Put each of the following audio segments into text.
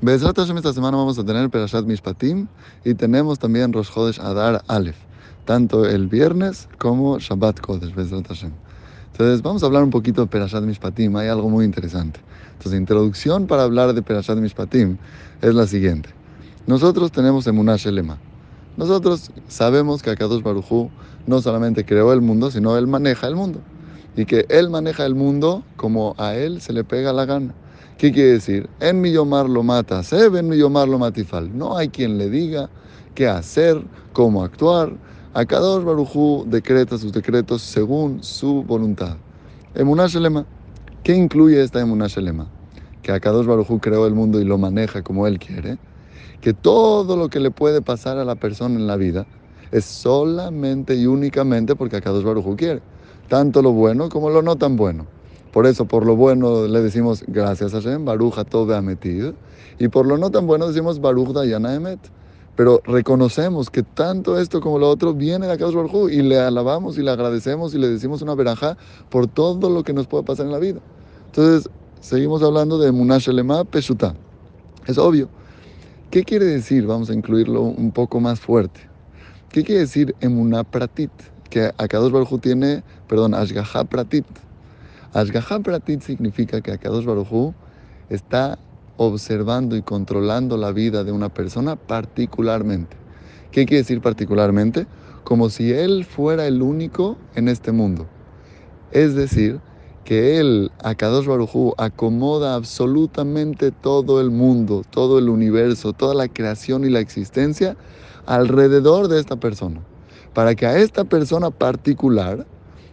Bezrat Hashem esta semana vamos a tener Perashat Mishpatim y tenemos también Rosh Chodesh Adar Aleph, tanto el viernes como Shabbat Kodesh, Bezrat Hashem. Entonces vamos a hablar un poquito de Perashat Mishpatim, hay algo muy interesante. Entonces, introducción para hablar de Perashat Mishpatim es la siguiente. Nosotros tenemos Emunah Shelema. Nosotros sabemos que Akadosh Barujú no solamente creó el mundo, sino Él maneja el mundo. Y que Él maneja el mundo como a Él se le pega la gana. ¿Qué quiere decir? En mi yomar lo mata, se en mi yomar lo matifal. No hay quien le diga qué hacer, cómo actuar. Akadosh Barujú decreta sus decretos según su voluntad. Emunah Shelema. ¿Qué incluye esta Emunah Shelema? Que Akadosh Barujú creó el mundo y lo maneja como Él quiere que todo lo que le puede pasar a la persona en la vida es solamente y únicamente porque Akadosh Baruj quiere, tanto lo bueno como lo no tan bueno. Por eso, por lo bueno le decimos gracias a Hashem, Baruch ha metido, y por lo no tan bueno decimos Baruch Dayana Emet. Pero reconocemos que tanto esto como lo otro viene de Akadosh Baruj y le alabamos y le agradecemos y le decimos una verajá por todo lo que nos puede pasar en la vida. Entonces, seguimos hablando de Munash Elema Peshuta. Es obvio. ¿Qué quiere decir? Vamos a incluirlo un poco más fuerte. ¿Qué quiere decir emuná pratit? Que Akadosh Baruj tiene, perdón, ashgaha pratit. Ashgaha pratit significa que Akadosh Baruj está observando y controlando la vida de una persona particularmente. ¿Qué quiere decir particularmente? Como si él fuera el único en este mundo. Es decir, que Él, Akadosh Barujú, acomoda absolutamente todo el mundo, todo el universo, toda la creación y la existencia alrededor de esta persona, para que a esta persona particular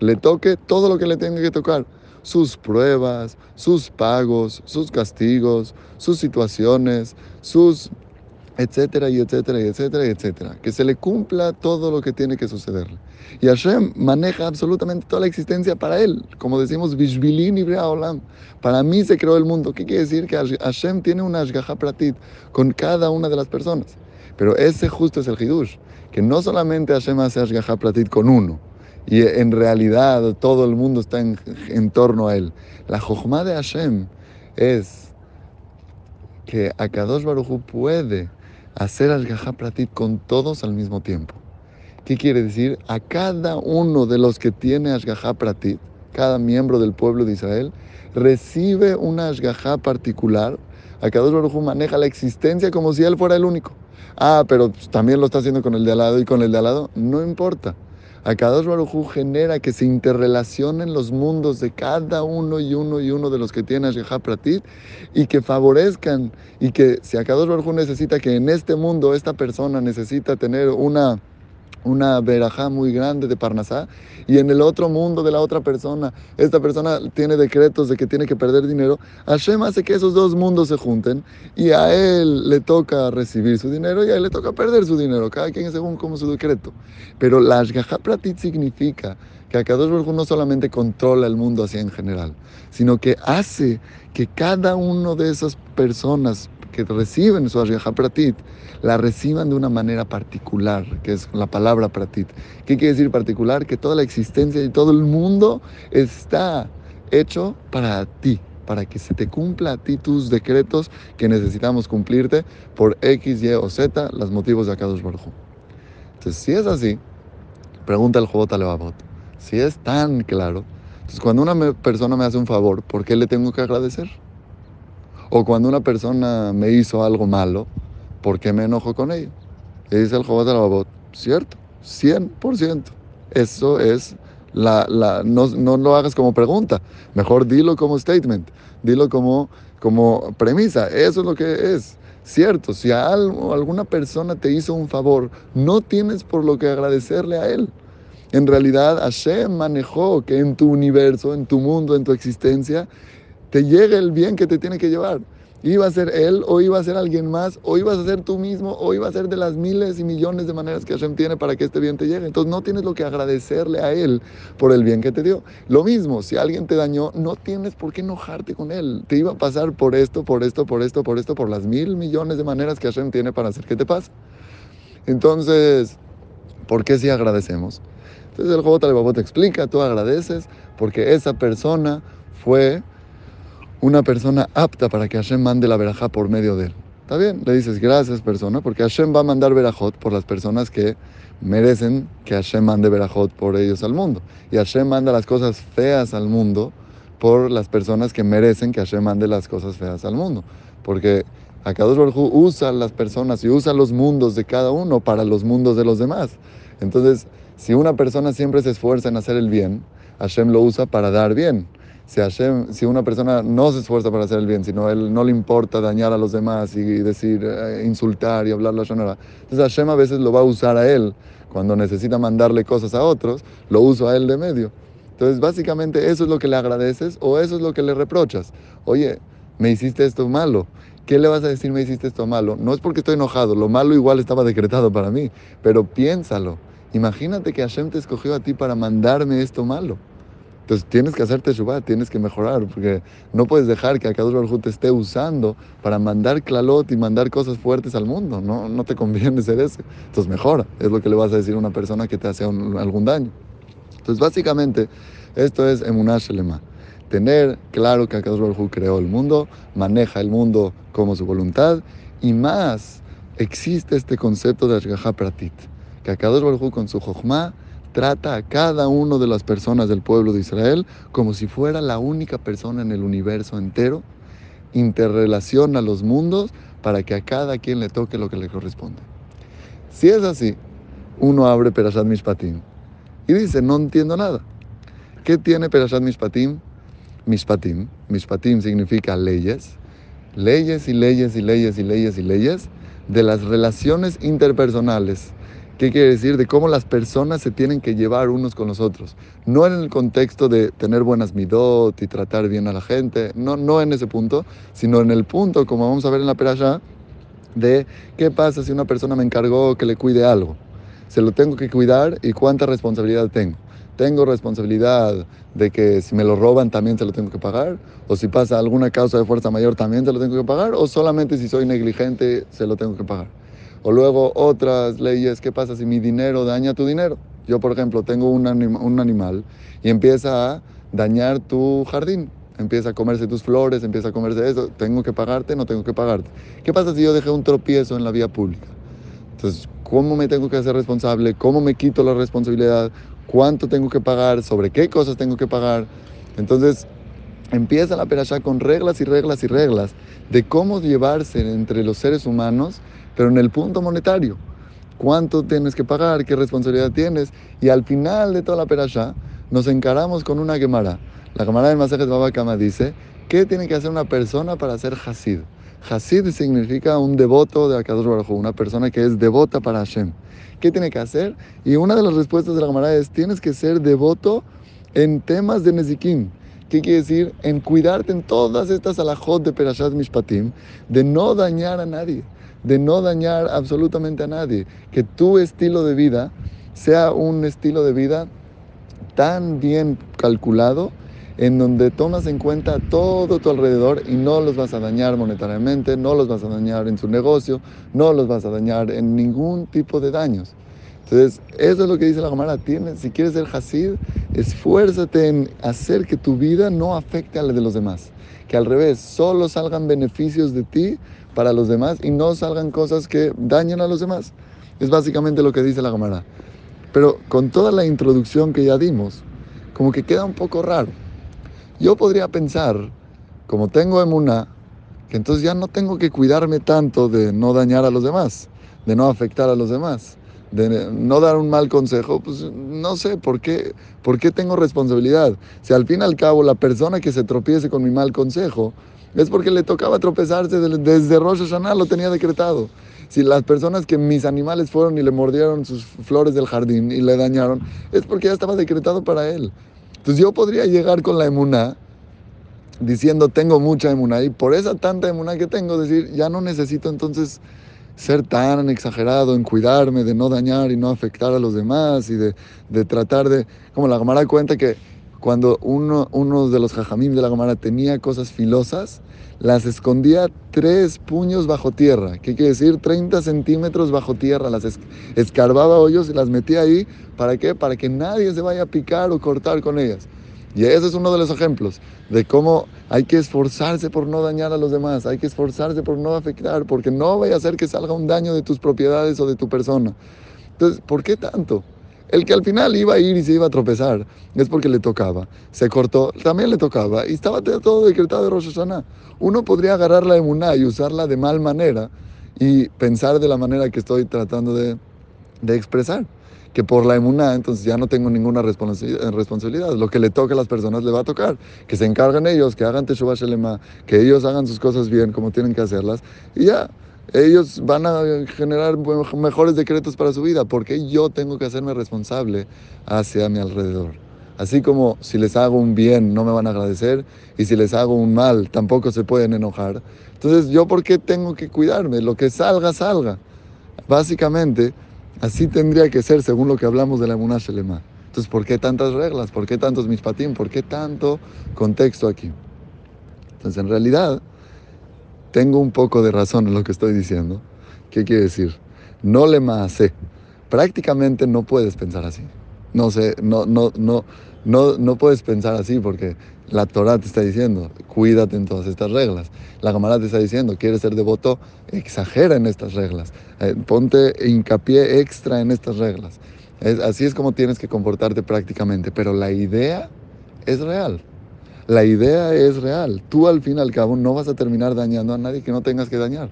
le toque todo lo que le tenga que tocar, sus pruebas, sus pagos, sus castigos, sus situaciones, sus etcétera, y etcétera, y etcétera, y etcétera. Que se le cumpla todo lo que tiene que sucederle. Y Hashem maneja absolutamente toda la existencia para él. Como decimos, Vishbilin y Olam. Para mí se creó el mundo. ¿Qué quiere decir? Que Hashem tiene una Ashgaha Pratit con cada una de las personas. Pero ese justo es el Hidush. Que no solamente Hashem hace Ashgaha Pratit con uno. Y en realidad todo el mundo está en, torno a él. La Jochma de Hashem es que Akadosh Baruj puede hacer al Pratit con todos al mismo tiempo. ¿Qué quiere decir? A cada uno de los que tiene Ashgaha Pratit, cada miembro del pueblo de Israel, recibe una Ashgaha particular. A cada uno maneja la existencia como si él fuera el único. Ah, pero también lo está haciendo con el de al lado y con el de al lado. No importa. Akadosh Baruj genera que se interrelacionen los mundos de cada uno y uno y uno de los que tiene Ashgaha Pratit y que favorezcan y que si Akadosh Baruj necesita que en este mundo esta persona necesita tener una una verajá muy grande de Parnasá, y en el otro mundo de la otra persona, esta persona tiene decretos de que tiene que perder dinero, Hashem hace que esos dos mundos se junten y a él le toca recibir su dinero y a él le toca perder su dinero, cada quien según como su decreto. Pero la Ashgaha Pratit significa que Akadosh Baruj no solamente controla el mundo así en general, sino que hace que cada uno de esas personas que reciben su Ashgaha Pratit, la reciban de una manera particular, que es la palabra Pratit. ¿Qué quiere decir particular? Que toda la existencia y todo el mundo está hecho para ti, para que se te cumpla a ti tus decretos que necesitamos cumplirte por X, Y o Z, los motivos de Akadosh Baruj Entonces, si es así, pregunta el Jobot Alevabot, si es tan claro, entonces cuando una persona me hace un favor, ¿por qué le tengo que agradecer? O cuando una persona me hizo algo malo, ¿por qué me enojo con ella? Y dice el Jobat Babot, cierto, 100%. Eso es la, la no, no, lo hagas como pregunta, mejor dilo como statement, dilo como, como premisa, eso es lo que es. Cierto, si a algo, alguna persona te hizo un favor, no tienes por lo que agradecerle a él. En realidad, Hashem manejó que en tu universo, en tu mundo, en tu existencia, te llegue el bien que te tiene que llevar. Iba a ser él, o iba a ser alguien más, o ibas a ser tú mismo, o iba a ser de las miles y millones de maneras que Hashem tiene para que este bien te llegue. Entonces no tienes lo que agradecerle a él por el bien que te dio. Lo mismo, si alguien te dañó, no tienes por qué enojarte con él. Te iba a pasar por esto, por esto, por esto, por esto, por las mil millones de maneras que Hashem tiene para hacer que te pase. Entonces, ¿por qué si agradecemos? Entonces el Jobot te explica, tú agradeces porque esa persona fue una persona apta para que Hashem mande la verajá por medio de él. Está bien, le dices gracias persona, porque Hashem va a mandar verajot por las personas que merecen que Hashem mande verajot por ellos al mundo. Y Hashem manda las cosas feas al mundo por las personas que merecen que Hashem mande las cosas feas al mundo. Porque Akadosh Baruj usa las personas y usa los mundos de cada uno para los mundos de los demás. Entonces, si una persona siempre se esfuerza en hacer el bien, Hashem lo usa para dar bien. Si, una persona no se esfuerza para hacer el bien, sino él no le importa dañar a los demás y decir, eh, insultar y hablar la shonara, entonces Hashem a veces lo va a usar a él cuando necesita mandarle cosas a otros, lo usa a él de medio. Entonces, básicamente, eso es lo que le agradeces o eso es lo que le reprochas. Oye, me hiciste esto malo. ¿Qué le vas a decir me hiciste esto malo? No es porque estoy enojado, lo malo igual estaba decretado para mí, pero piénsalo. Imagínate que Hashem te escogió a ti para mandarme esto malo. Entonces tienes que hacerte shubá, tienes que mejorar, porque no puedes dejar que Akadosh Baruj te esté usando para mandar clalot y mandar cosas fuertes al mundo. No, no te conviene ser ese. Entonces mejora, es lo que le vas a decir a una persona que te hace algún daño. Entonces básicamente esto es emunah shelema. Tener claro que Akadosh Baruj creó el mundo, maneja el mundo como su voluntad y más existe este concepto de Ashgaha Pratit, que Akadosh Baruj con su Jochma trata a cada una de las personas del pueblo de Israel como si fuera la única persona en el universo entero, interrelaciona los mundos para que a cada quien le toque lo que le corresponde. Si es así, uno abre Perashat Mishpatim y dice, no entiendo nada. ¿Qué tiene Perashat Mishpatim? Mishpatim. Mishpatim significa leyes. Leyes y leyes y leyes y leyes y leyes de las relaciones interpersonales ¿Qué quiere decir? De cómo las personas se tienen que llevar unos con los otros. No en el contexto de tener buenas midot y tratar bien a la gente, no, no en ese punto, sino en el punto, como vamos a ver en la peralla, de qué pasa si una persona me encargó que le cuide algo. Se lo tengo que cuidar y cuánta responsabilidad tengo. Tengo responsabilidad de que si me lo roban también se lo tengo que pagar, o si pasa alguna causa de fuerza mayor también se lo tengo que pagar, o solamente si soy negligente se lo tengo que pagar. O luego otras leyes, ¿qué pasa si mi dinero daña tu dinero? Yo, por ejemplo, tengo un, animal y empieza a dañar tu jardín, empieza a comerse tus flores, empieza a comerse eso, ¿tengo que pagarte? No tengo que pagarte. ¿Qué pasa si yo dejé un tropiezo en la vía pública? Entonces, ¿cómo me tengo que hacer responsable? ¿Cómo me quito la responsabilidad? ¿Cuánto tengo que pagar? ¿Sobre qué cosas tengo que pagar? Entonces, empieza la perashá con reglas y reglas y reglas de cómo llevarse entre los seres humanos pero en el punto monetario. ¿Cuánto tienes que pagar? ¿Qué responsabilidad tienes? Y al final de toda la perashá, nos encaramos con una Gemara. La Gemara del Masajet Baba Kama dice, ¿qué tiene que hacer una persona para ser Hasid? Hasid significa un devoto de Akadosh Baruj una persona que es devota para Hashem. ¿Qué tiene que hacer? Y una de las respuestas de la Gemara es, tienes que ser devoto en temas de Nezikim. ¿Qué quiere decir? En cuidarte en todas estas alajot de Perashat Mishpatim, de no dañar a nadie de no dañar absolutamente a nadie, que tu estilo de vida sea un estilo de vida tan bien calculado en donde tomas en cuenta todo tu alrededor y no los vas a dañar monetariamente, no los vas a dañar en su negocio, no los vas a dañar en ningún tipo de daños. Entonces, eso es lo que dice la Gemara. Si quieres ser Hasid, esfuérzate en hacer que tu vida no afecte a la de los demás. Que al revés, solo salgan beneficios de ti para los demás y no salgan cosas que dañen a los demás. Es básicamente lo que dice la Gemara. Pero con toda la introducción que ya dimos, como que queda un poco raro. Yo podría pensar, como tengo emuna, que entonces ya no tengo que cuidarme tanto de no dañar a los demás, de no afectar a los demás, de no dar un mal consejo, pues no sé por qué, por qué tengo responsabilidad. Si al fin y al cabo la persona que se tropiece con mi mal consejo es porque le tocaba tropezarse desde Rosh Hashanah, lo tenía decretado. Si las personas que mis animales fueron y le mordieron sus flores del jardín y le dañaron, es porque ya estaba decretado para él. Entonces yo podría llegar con la emuná diciendo tengo mucha emuná y por esa tanta emuná que tengo decir ya no necesito entonces ser tan exagerado en cuidarme de no dañar y no afectar a los demás y de, de tratar de, como la Gamara cuenta que cuando uno, de los jajamim de la Gamara tenía cosas filosas, las escondía tres puños bajo tierra. ¿Qué quiere decir? 30 centímetros bajo tierra. Las escarbaba hoyos y las metía ahí. ¿Para qué? Para que nadie se vaya a picar o cortar con ellas. Y ese es uno de los ejemplos de cómo hay que esforzarse por no dañar a los demás, hay que esforzarse por no afectar, porque no vaya a hacer que salga un daño de tus propiedades o de tu persona. Entonces, ¿por qué tanto? El que al final iba a ir y se iba a tropezar es porque le tocaba. Se cortó, también le tocaba y estaba todo decretado de Rosh Hashanah. Uno podría agarrar la emuná y usarla de mal manera y pensar de la manera que estoy tratando de, de expresar que por la emuná, entonces ya no tengo ninguna responsabilidad. Lo que le toque a las personas le va a tocar. Que se encarguen ellos, que hagan Teshuvah Shelema, que ellos hagan sus cosas bien como tienen que hacerlas. Y ya, ellos van a generar mejores decretos para su vida, porque yo tengo que hacerme responsable hacia mi alrededor. Así como si les hago un bien no me van a agradecer y si les hago un mal tampoco se pueden enojar. Entonces yo por qué tengo que cuidarme? Lo que salga, salga. Básicamente, Así tendría que ser según lo que hablamos de la Emuná Shelema. Entonces, ¿por qué tantas reglas? ¿Por qué tantos mispatim? ¿Por qué tanto contexto aquí? Entonces, en realidad, tengo un poco de razón en lo que estoy diciendo. ¿Qué quiere decir? No le sé. Prácticamente no puedes pensar así. No sé, no, no, no, no, no puedes pensar así porque la Torah te está diciendo, cuídate en todas estas reglas. La Gemara te está diciendo, quieres ser devoto, exagera en estas reglas. Eh, ponte hincapié extra en estas reglas. así es como tienes que comportarte prácticamente. Pero la idea es real. La idea es real. Tú al fin y al cabo no vas a terminar dañando a nadie que no tengas que dañar.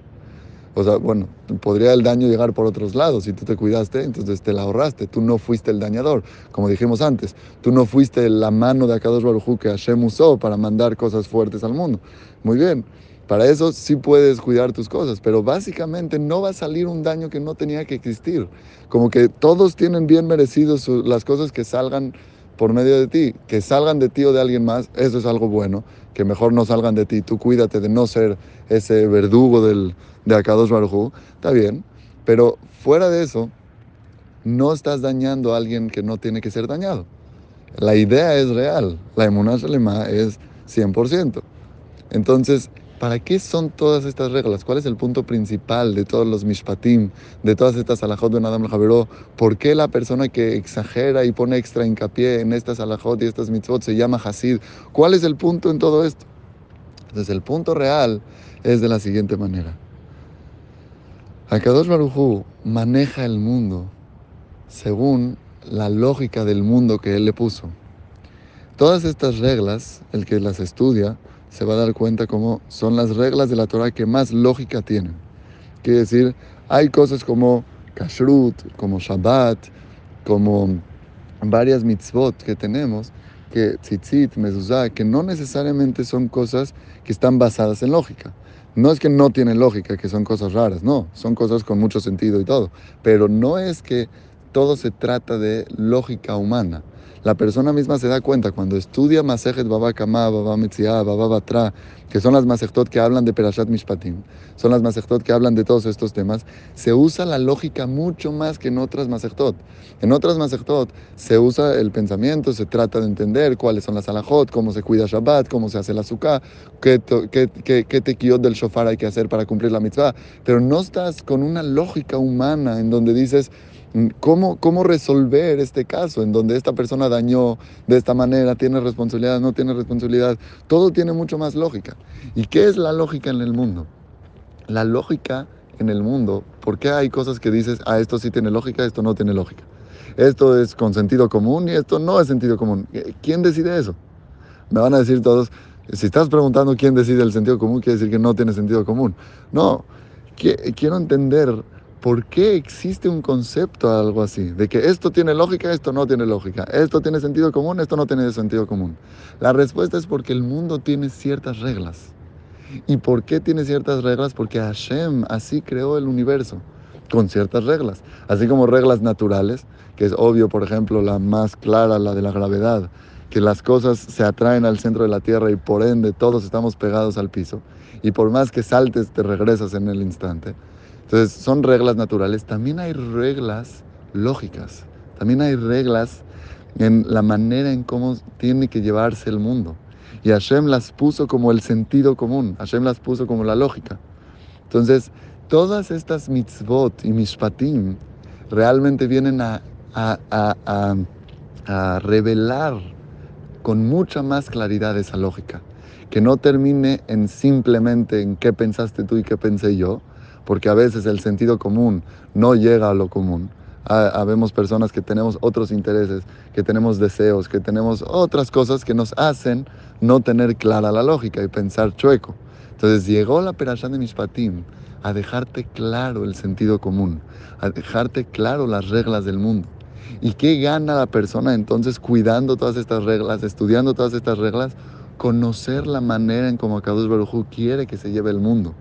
O sea, bueno, podría el daño llegar por otros lados. Si tú te cuidaste, entonces te la ahorraste. Tú no fuiste el dañador. Como dijimos antes, tú no fuiste la mano de Akadosh Baruj que Hashem usó para mandar cosas fuertes al mundo. Muy bien. Para eso sí puedes cuidar tus cosas, pero básicamente no va a salir un daño que no tenía que existir. Como que todos tienen bien merecidos las cosas que salgan por medio de ti, que salgan de ti o de alguien más, eso es algo bueno, que mejor no salgan de ti. Tú cuídate de no ser ese verdugo del, de Akadosh Baruj está bien, pero fuera de eso, no estás dañando a alguien que no tiene que ser dañado. La idea es real, la emuná es 100%. Entonces, ¿para qué son todas estas reglas? ¿Cuál es el punto principal de todos los mishpatim, de todas estas alajot de Nadam Javeró? ¿Por qué la persona que exagera y pone extra hincapié en estas alajot y estas mitzvot se llama Hasid? ¿Cuál es el punto en todo esto? Entonces, el punto real es de la siguiente manera. Akadosh Barujú maneja el mundo según la lógica del mundo que él le puso. Todas estas reglas, el que las estudia, se va a dar cuenta cómo son las reglas de la Torah que más lógica tienen. Quiere decir, hay cosas como kashrut, como Shabbat, como varias mitzvot que tenemos, que tzitzit, mezuzah, que no necesariamente son cosas que están basadas en lógica. No es que no tienen lógica, que son cosas raras, no, son cosas con mucho sentido y todo, pero no es que todo se trata de lógica humana. La persona misma se da cuenta cuando estudia Masejet Baba Kama, Baba que son las Masechtot que hablan de Perashat Mishpatim, son las Masechtot que hablan de todos estos temas, se usa la lógica mucho más que en otras Masechtot. En otras Masechtot se usa el pensamiento, se trata de entender cuáles son las alajot, cómo se cuida Shabbat, cómo se hace la azúcar, qué, qué, qué, qué del shofar hay que hacer para cumplir la mitzvah, pero no estás con una lógica humana en donde dices, ¿Cómo, ¿Cómo resolver este caso en donde esta persona dañó de esta manera, tiene responsabilidad, no tiene responsabilidad? Todo tiene mucho más lógica. ¿Y qué es la lógica en el mundo? La lógica en el mundo, ¿por qué hay cosas que dices, ah, esto sí tiene lógica, esto no tiene lógica? Esto es con sentido común y esto no es sentido común. ¿Quién decide eso? Me van a decir todos, si estás preguntando quién decide el sentido común, quiere decir que no tiene sentido común. No, quiero entender ¿por qué existe un concepto algo así? De que esto tiene lógica, esto no tiene lógica, esto tiene sentido común, esto no tiene sentido común. La respuesta es porque el mundo tiene ciertas reglas. ¿Y por qué tiene ciertas reglas? Porque Hashem así creó el universo, con ciertas reglas. Así como reglas naturales, que es obvio, por ejemplo, la más clara, la de la gravedad, que las cosas se atraen al centro de la Tierra y por ende todos estamos pegados al piso. Y por más que saltes, te regresas en el instante. Entonces, son reglas naturales. También hay reglas lógicas. También hay reglas en la manera en cómo tiene que llevarse el mundo. Y Hashem las puso como el sentido común. Hashem las puso como la lógica. Entonces, todas estas mitzvot y mishpatim realmente vienen a, a, a, a revelar con mucha más claridad esa lógica. Que no termine en simplemente en qué pensaste tú y qué pensé yo, porque a veces el sentido común no llega a lo común. Habemos personas que tenemos otros intereses, que tenemos deseos, que tenemos otras cosas que nos hacen no tener clara la lógica y pensar chueco. Entonces llegó la Perashá de Mishpatim a dejarte claro el sentido común, a dejarte claro las reglas del mundo. ¿Y qué gana la persona entonces cuidando todas estas reglas, estudiando todas estas reglas? Conocer la manera en cómo Akadosh Baruj quiere que se lleve el mundo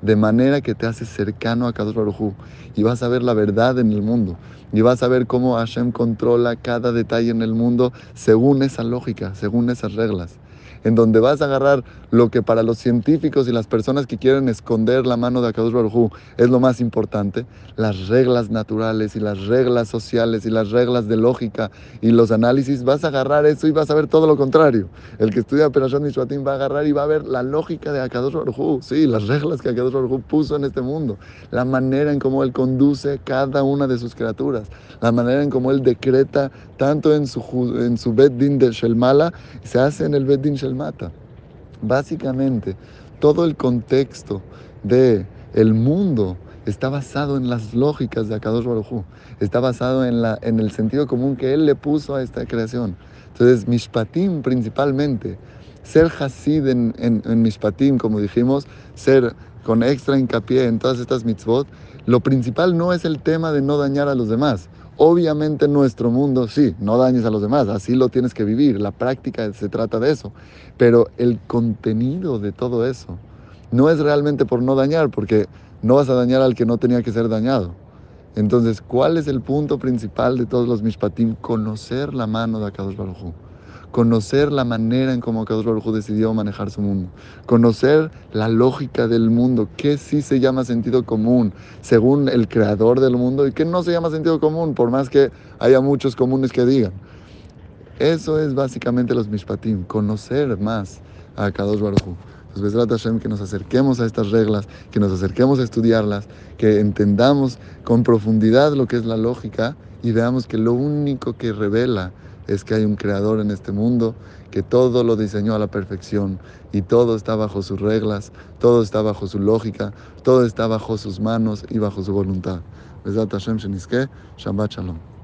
de manera que te hace cercano a Kadosh Baruj y vas a ver la verdad en el mundo. Y vas a ver cómo Hashem controla cada detalle en el mundo según esa lógica, según esas reglas en donde vas a agarrar lo que para los científicos y las personas que quieren esconder la mano de Akadosh Baruj es lo más importante, las reglas naturales y las reglas sociales y las reglas de lógica y los análisis, vas a agarrar eso y vas a ver todo lo contrario. El que estudia Perashon Mishpatim va a agarrar y va a ver la lógica de Akadosh Baruj sí, las reglas que Akadosh Baruj puso en este mundo, la manera en cómo él conduce cada una de sus criaturas, la manera en cómo él decreta tanto en su, en su Beddin de Shelmala, se hace en el Beddin Shelmala mata. Básicamente, todo el contexto de el mundo está basado en las lógicas de Akadosh Baruj está basado en, la, en el sentido común que él le puso a esta creación. Entonces, Mishpatim principalmente, ser Hasid en, en, en Mishpatim, como dijimos, ser con extra hincapié en todas estas mitzvot, lo principal no es el tema de no dañar a los demás. Obviamente nuestro mundo sí, no dañes a los demás, así lo tienes que vivir, la práctica se trata de eso, pero el contenido de todo eso no es realmente por no dañar, porque no vas a dañar al que no tenía que ser dañado. Entonces, ¿cuál es el punto principal de todos los mishpatim? Conocer la mano de Akadosh Baruj conocer la manera en cómo Kadosh Baruj decidió manejar su mundo, conocer la lógica del mundo, qué sí se llama sentido común según el creador del mundo y qué no se llama sentido común, por más que haya muchos comunes que digan. Eso es básicamente los mishpatim, conocer más a Kadosh Baruj Entonces, Hashem, que nos acerquemos a estas reglas, que nos acerquemos a estudiarlas, que entendamos con profundidad lo que es la lógica y veamos que lo único que revela es que hay un creador en este mundo que todo lo diseñó a la perfección y todo está bajo sus reglas, todo está bajo su lógica, todo está bajo sus manos y bajo su voluntad. Shabbat Shalom.